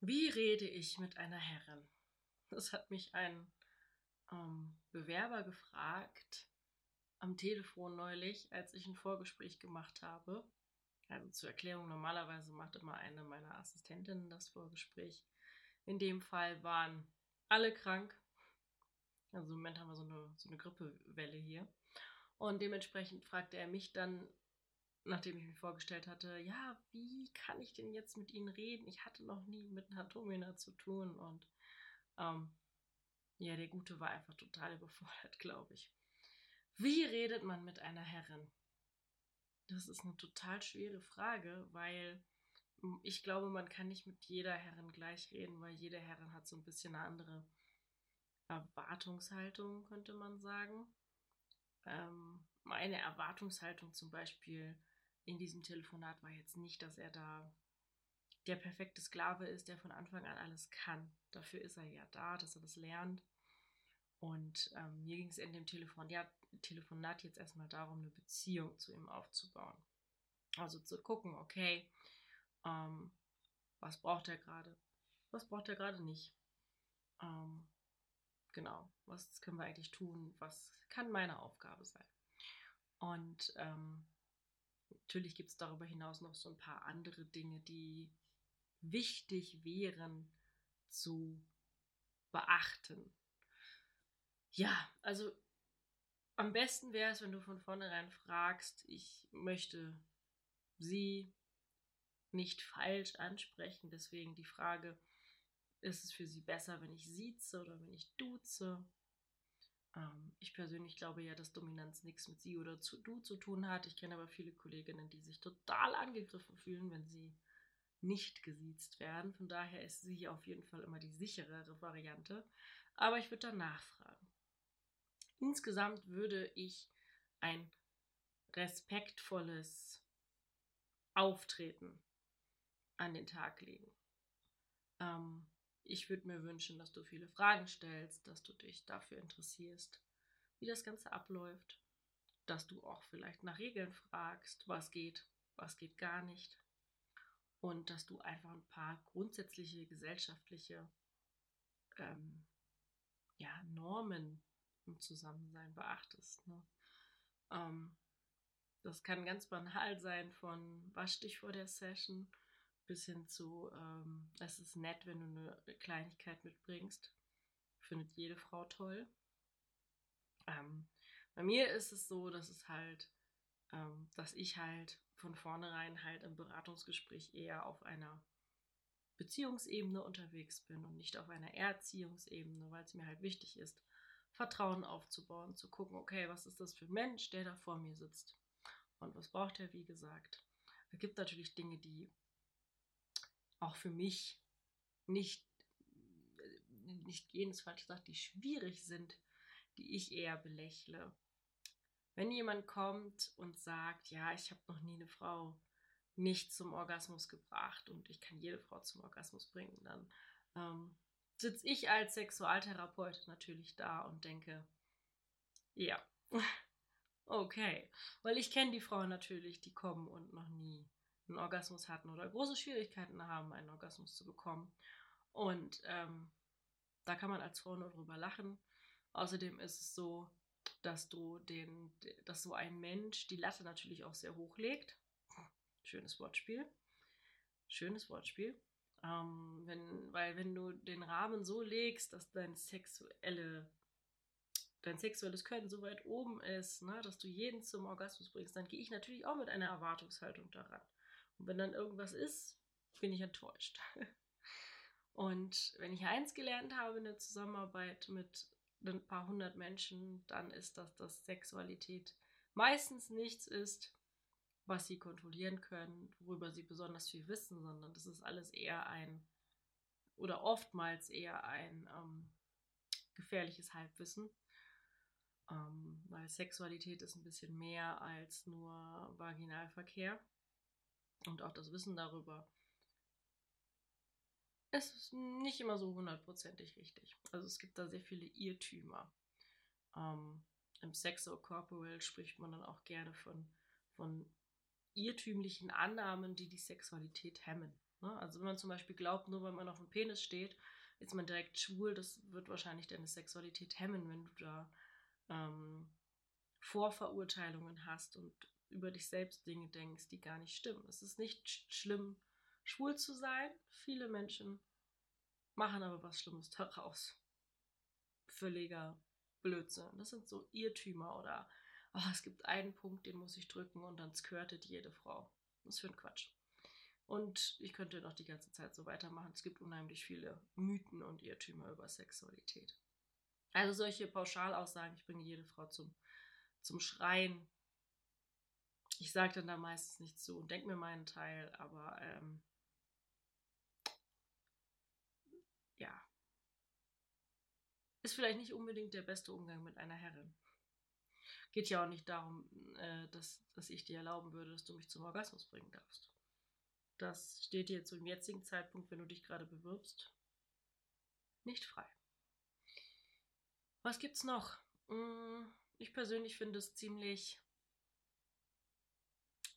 Wie rede ich mit einer Herrin? Das hat mich ein ähm, Bewerber gefragt am Telefon neulich, als ich ein Vorgespräch gemacht habe. Also zur Erklärung, normalerweise macht immer eine meiner Assistentinnen das Vorgespräch. In dem Fall waren alle krank. Also im Moment haben wir so eine, so eine Grippewelle hier. Und dementsprechend fragte er mich dann nachdem ich mich vorgestellt hatte, ja, wie kann ich denn jetzt mit Ihnen reden? Ich hatte noch nie mit einer Domina zu tun und ähm, ja, der Gute war einfach total überfordert, glaube ich. Wie redet man mit einer Herrin? Das ist eine total schwere Frage, weil hm, ich glaube, man kann nicht mit jeder Herrin gleich reden, weil jede Herrin hat so ein bisschen eine andere Erwartungshaltung, könnte man sagen. Ähm, meine Erwartungshaltung zum Beispiel in diesem Telefonat war jetzt nicht, dass er da der perfekte Sklave ist, der von Anfang an alles kann. Dafür ist er ja da, dass er das lernt. Und ähm, mir ging es in dem Telefonat, Telefonat jetzt erstmal darum, eine Beziehung zu ihm aufzubauen. Also zu gucken, okay, ähm, was braucht er gerade? Was braucht er gerade nicht? Ähm, genau, was können wir eigentlich tun? Was kann meine Aufgabe sein? Und ähm, Natürlich gibt es darüber hinaus noch so ein paar andere Dinge, die wichtig wären zu beachten. Ja, also am besten wäre es, wenn du von vornherein fragst, ich möchte sie nicht falsch ansprechen, deswegen die Frage, ist es für sie besser, wenn ich sieze oder wenn ich duze? Ähm, ich persönlich glaube ja, dass Dominanz nichts mit sie oder zu, du zu tun hat. Ich kenne aber viele Kolleginnen, die sich total angegriffen fühlen, wenn sie nicht gesiezt werden. Von daher ist sie auf jeden Fall immer die sicherere Variante. Aber ich würde da nachfragen. Insgesamt würde ich ein respektvolles Auftreten an den Tag legen. Ähm, ich würde mir wünschen, dass du viele Fragen stellst, dass du dich dafür interessierst, wie das Ganze abläuft, dass du auch vielleicht nach Regeln fragst, was geht, was geht gar nicht und dass du einfach ein paar grundsätzliche gesellschaftliche ähm, ja, Normen im Zusammensein beachtest. Ne? Ähm, das kann ganz banal sein von wasch dich vor der Session bis hin zu, ähm, es ist nett, wenn du eine Kleinigkeit mitbringst. Findet jede Frau toll. Ähm, bei mir ist es so, dass es halt, ähm, dass ich halt von vornherein halt im Beratungsgespräch eher auf einer Beziehungsebene unterwegs bin und nicht auf einer Erziehungsebene, weil es mir halt wichtig ist, Vertrauen aufzubauen, zu gucken, okay, was ist das für ein Mensch, der da vor mir sitzt? Und was braucht er, wie gesagt? Es gibt natürlich Dinge, die auch für mich nicht, nicht jenes falsch gesagt, die schwierig sind, die ich eher belächle. Wenn jemand kommt und sagt, ja, ich habe noch nie eine Frau nicht zum Orgasmus gebracht und ich kann jede Frau zum Orgasmus bringen, dann ähm, sitze ich als Sexualtherapeut natürlich da und denke, ja, okay, weil ich kenne die Frauen natürlich, die kommen und noch nie einen Orgasmus hatten oder große Schwierigkeiten haben, einen Orgasmus zu bekommen. Und ähm, da kann man als Frau nur drüber lachen. Außerdem ist es so, dass du den, dass so ein Mensch die Latte natürlich auch sehr hoch legt. Schönes Wortspiel. Schönes Wortspiel. Ähm, wenn, weil wenn du den Rahmen so legst, dass dein sexuelle dein sexuelles Können so weit oben ist, ne, dass du jeden zum Orgasmus bringst, dann gehe ich natürlich auch mit einer Erwartungshaltung daran. Und wenn dann irgendwas ist, bin ich enttäuscht. Und wenn ich eins gelernt habe in der Zusammenarbeit mit ein paar hundert Menschen, dann ist das, dass Sexualität meistens nichts ist, was sie kontrollieren können, worüber sie besonders viel wissen, sondern das ist alles eher ein oder oftmals eher ein ähm, gefährliches Halbwissen. Ähm, weil Sexualität ist ein bisschen mehr als nur Vaginalverkehr und auch das Wissen darüber ist nicht immer so hundertprozentig richtig. Also es gibt da sehr viele Irrtümer. Ähm, Im Sexo Corporal spricht man dann auch gerne von, von irrtümlichen Annahmen, die die Sexualität hemmen. Ne? Also wenn man zum Beispiel glaubt, nur weil man auf dem Penis steht, ist man direkt schwul, das wird wahrscheinlich deine Sexualität hemmen, wenn du da ähm, Vorverurteilungen hast und über dich selbst Dinge denkst, die gar nicht stimmen. Es ist nicht sch schlimm, schwul zu sein. Viele Menschen machen aber was Schlimmes daraus. Völliger Blödsinn. Das sind so Irrtümer oder oh, es gibt einen Punkt, den muss ich drücken und dann skirtet jede Frau. Das ist für ein Quatsch. Und ich könnte noch die ganze Zeit so weitermachen. Es gibt unheimlich viele Mythen und Irrtümer über Sexualität. Also solche Pauschalaussagen, ich bringe jede Frau zum, zum Schreien. Ich sage dann da meistens nicht zu und denke mir meinen Teil, aber ähm, ja, ist vielleicht nicht unbedingt der beste Umgang mit einer Herrin. Geht ja auch nicht darum, äh, dass, dass ich dir erlauben würde, dass du mich zum Orgasmus bringen darfst. Das steht dir zum jetzigen Zeitpunkt, wenn du dich gerade bewirbst, nicht frei. Was gibt's noch? Mm, ich persönlich finde es ziemlich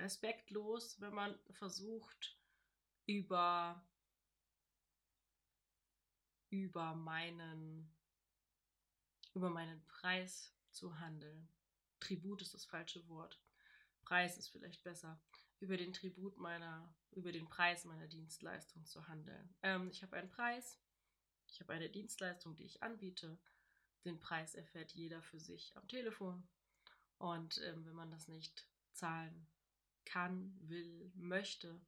respektlos, wenn man versucht, über, über meinen, über meinen Preis zu handeln. Tribut ist das falsche Wort. Preis ist vielleicht besser. Über den Tribut meiner, über den Preis meiner Dienstleistung zu handeln. Ähm, ich habe einen Preis, ich habe eine Dienstleistung, die ich anbiete den Preis erfährt jeder für sich am Telefon. Und ähm, wenn man das nicht zahlen kann, will, möchte,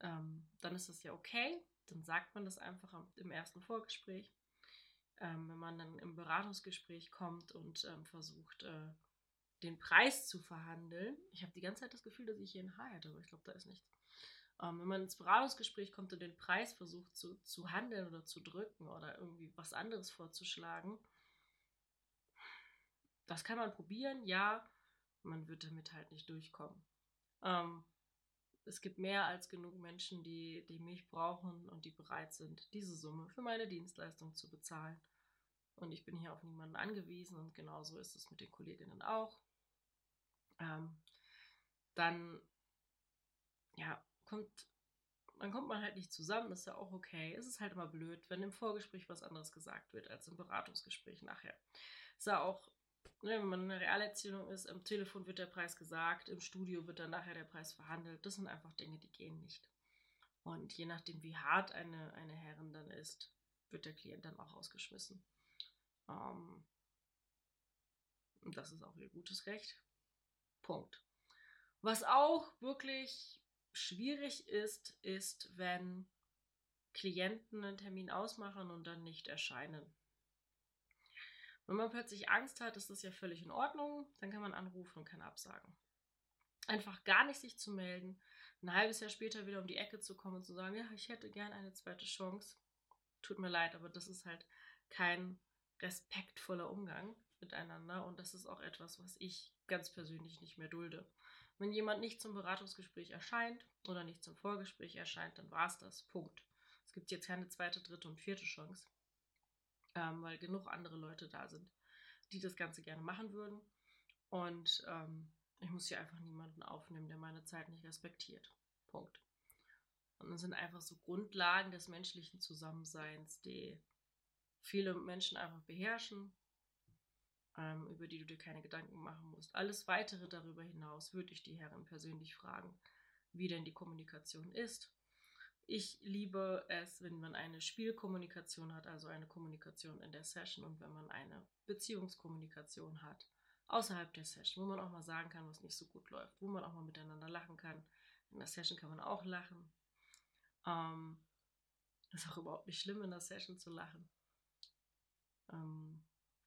ähm, dann ist das ja okay. Dann sagt man das einfach im ersten Vorgespräch. Ähm, wenn man dann im Beratungsgespräch kommt und ähm, versucht, äh, den Preis zu verhandeln. Ich habe die ganze Zeit das Gefühl, dass ich hier ein Haar hätte, aber ich glaube, da ist nichts. Ähm, wenn man ins Beratungsgespräch kommt und den Preis versucht zu, zu handeln oder zu drücken oder irgendwie was anderes vorzuschlagen, das kann man probieren, ja. Man wird damit halt nicht durchkommen. Ähm, es gibt mehr als genug Menschen, die, die mich brauchen und die bereit sind, diese Summe für meine Dienstleistung zu bezahlen. Und ich bin hier auf niemanden angewiesen und genauso ist es mit den Kolleginnen auch. Ähm, dann, ja, kommt, dann kommt man halt nicht zusammen, ist ja auch okay. Es ist halt immer blöd, wenn im Vorgespräch was anderes gesagt wird als im Beratungsgespräch nachher. Ist ja auch Ne, wenn man in einer Realerziehung ist, am Telefon wird der Preis gesagt, im Studio wird dann nachher der Preis verhandelt. Das sind einfach Dinge, die gehen nicht. Und je nachdem, wie hart eine, eine Herrin dann ist, wird der Klient dann auch rausgeschmissen. Ähm, und das ist auch ihr gutes Recht. Punkt. Was auch wirklich schwierig ist, ist, wenn Klienten einen Termin ausmachen und dann nicht erscheinen. Wenn man plötzlich Angst hat, ist das ja völlig in Ordnung. Dann kann man anrufen und kann absagen. Einfach gar nicht sich zu melden, ein halbes Jahr später wieder um die Ecke zu kommen und zu sagen, ja, ich hätte gern eine zweite Chance. Tut mir leid, aber das ist halt kein respektvoller Umgang miteinander und das ist auch etwas, was ich ganz persönlich nicht mehr dulde. Wenn jemand nicht zum Beratungsgespräch erscheint oder nicht zum Vorgespräch erscheint, dann war es das. Punkt. Es gibt jetzt keine zweite, dritte und vierte Chance ähm, weil genug andere Leute da sind, die das Ganze gerne machen würden. Und ähm, ich muss hier einfach niemanden aufnehmen, der meine Zeit nicht respektiert. Punkt. Und das sind einfach so Grundlagen des menschlichen Zusammenseins, die viele Menschen einfach beherrschen, ähm, über die du dir keine Gedanken machen musst. Alles weitere darüber hinaus würde ich die Herren persönlich fragen, wie denn die Kommunikation ist, ich liebe es, wenn man eine Spielkommunikation hat, also eine Kommunikation in der Session und wenn man eine Beziehungskommunikation hat außerhalb der Session, wo man auch mal sagen kann, was nicht so gut läuft, wo man auch mal miteinander lachen kann. In der Session kann man auch lachen. Ähm, ist auch überhaupt nicht schlimm, in der Session zu lachen. Ähm,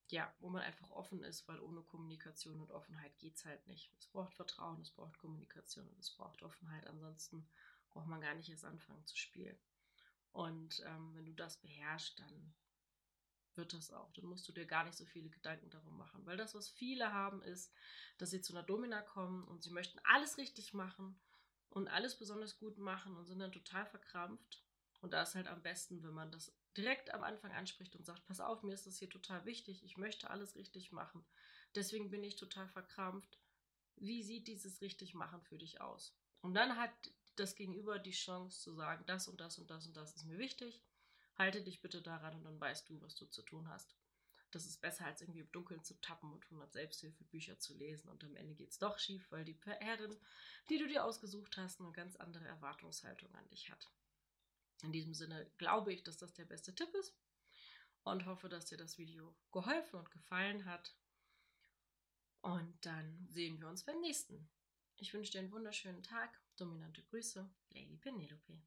ja, wo man einfach offen ist, weil ohne Kommunikation und Offenheit geht es halt nicht. Es braucht Vertrauen, es braucht Kommunikation und es braucht Offenheit. Ansonsten braucht man gar nicht erst anfangen zu spielen. Und ähm, wenn du das beherrschst, dann wird das auch. Dann musst du dir gar nicht so viele Gedanken darum machen. Weil das, was viele haben, ist, dass sie zu einer Domina kommen und sie möchten alles richtig machen und alles besonders gut machen und sind dann total verkrampft. Und da ist halt am besten, wenn man das direkt am Anfang anspricht und sagt, pass auf, mir ist das hier total wichtig, ich möchte alles richtig machen. Deswegen bin ich total verkrampft. Wie sieht dieses richtig machen für dich aus? Und dann hat das Gegenüber die Chance zu sagen, das und das und das und das ist mir wichtig. Halte dich bitte daran und dann weißt du, was du zu tun hast. Das ist besser, als irgendwie im Dunkeln zu tappen und 100 Selbsthilfebücher zu lesen und am Ende geht es doch schief, weil die Herrin, die du dir ausgesucht hast, eine ganz andere Erwartungshaltung an dich hat. In diesem Sinne glaube ich, dass das der beste Tipp ist und hoffe, dass dir das Video geholfen und gefallen hat. Und dann sehen wir uns beim nächsten. Ich wünsche dir einen wunderschönen Tag. Dominante Grüße, Lady Penelope.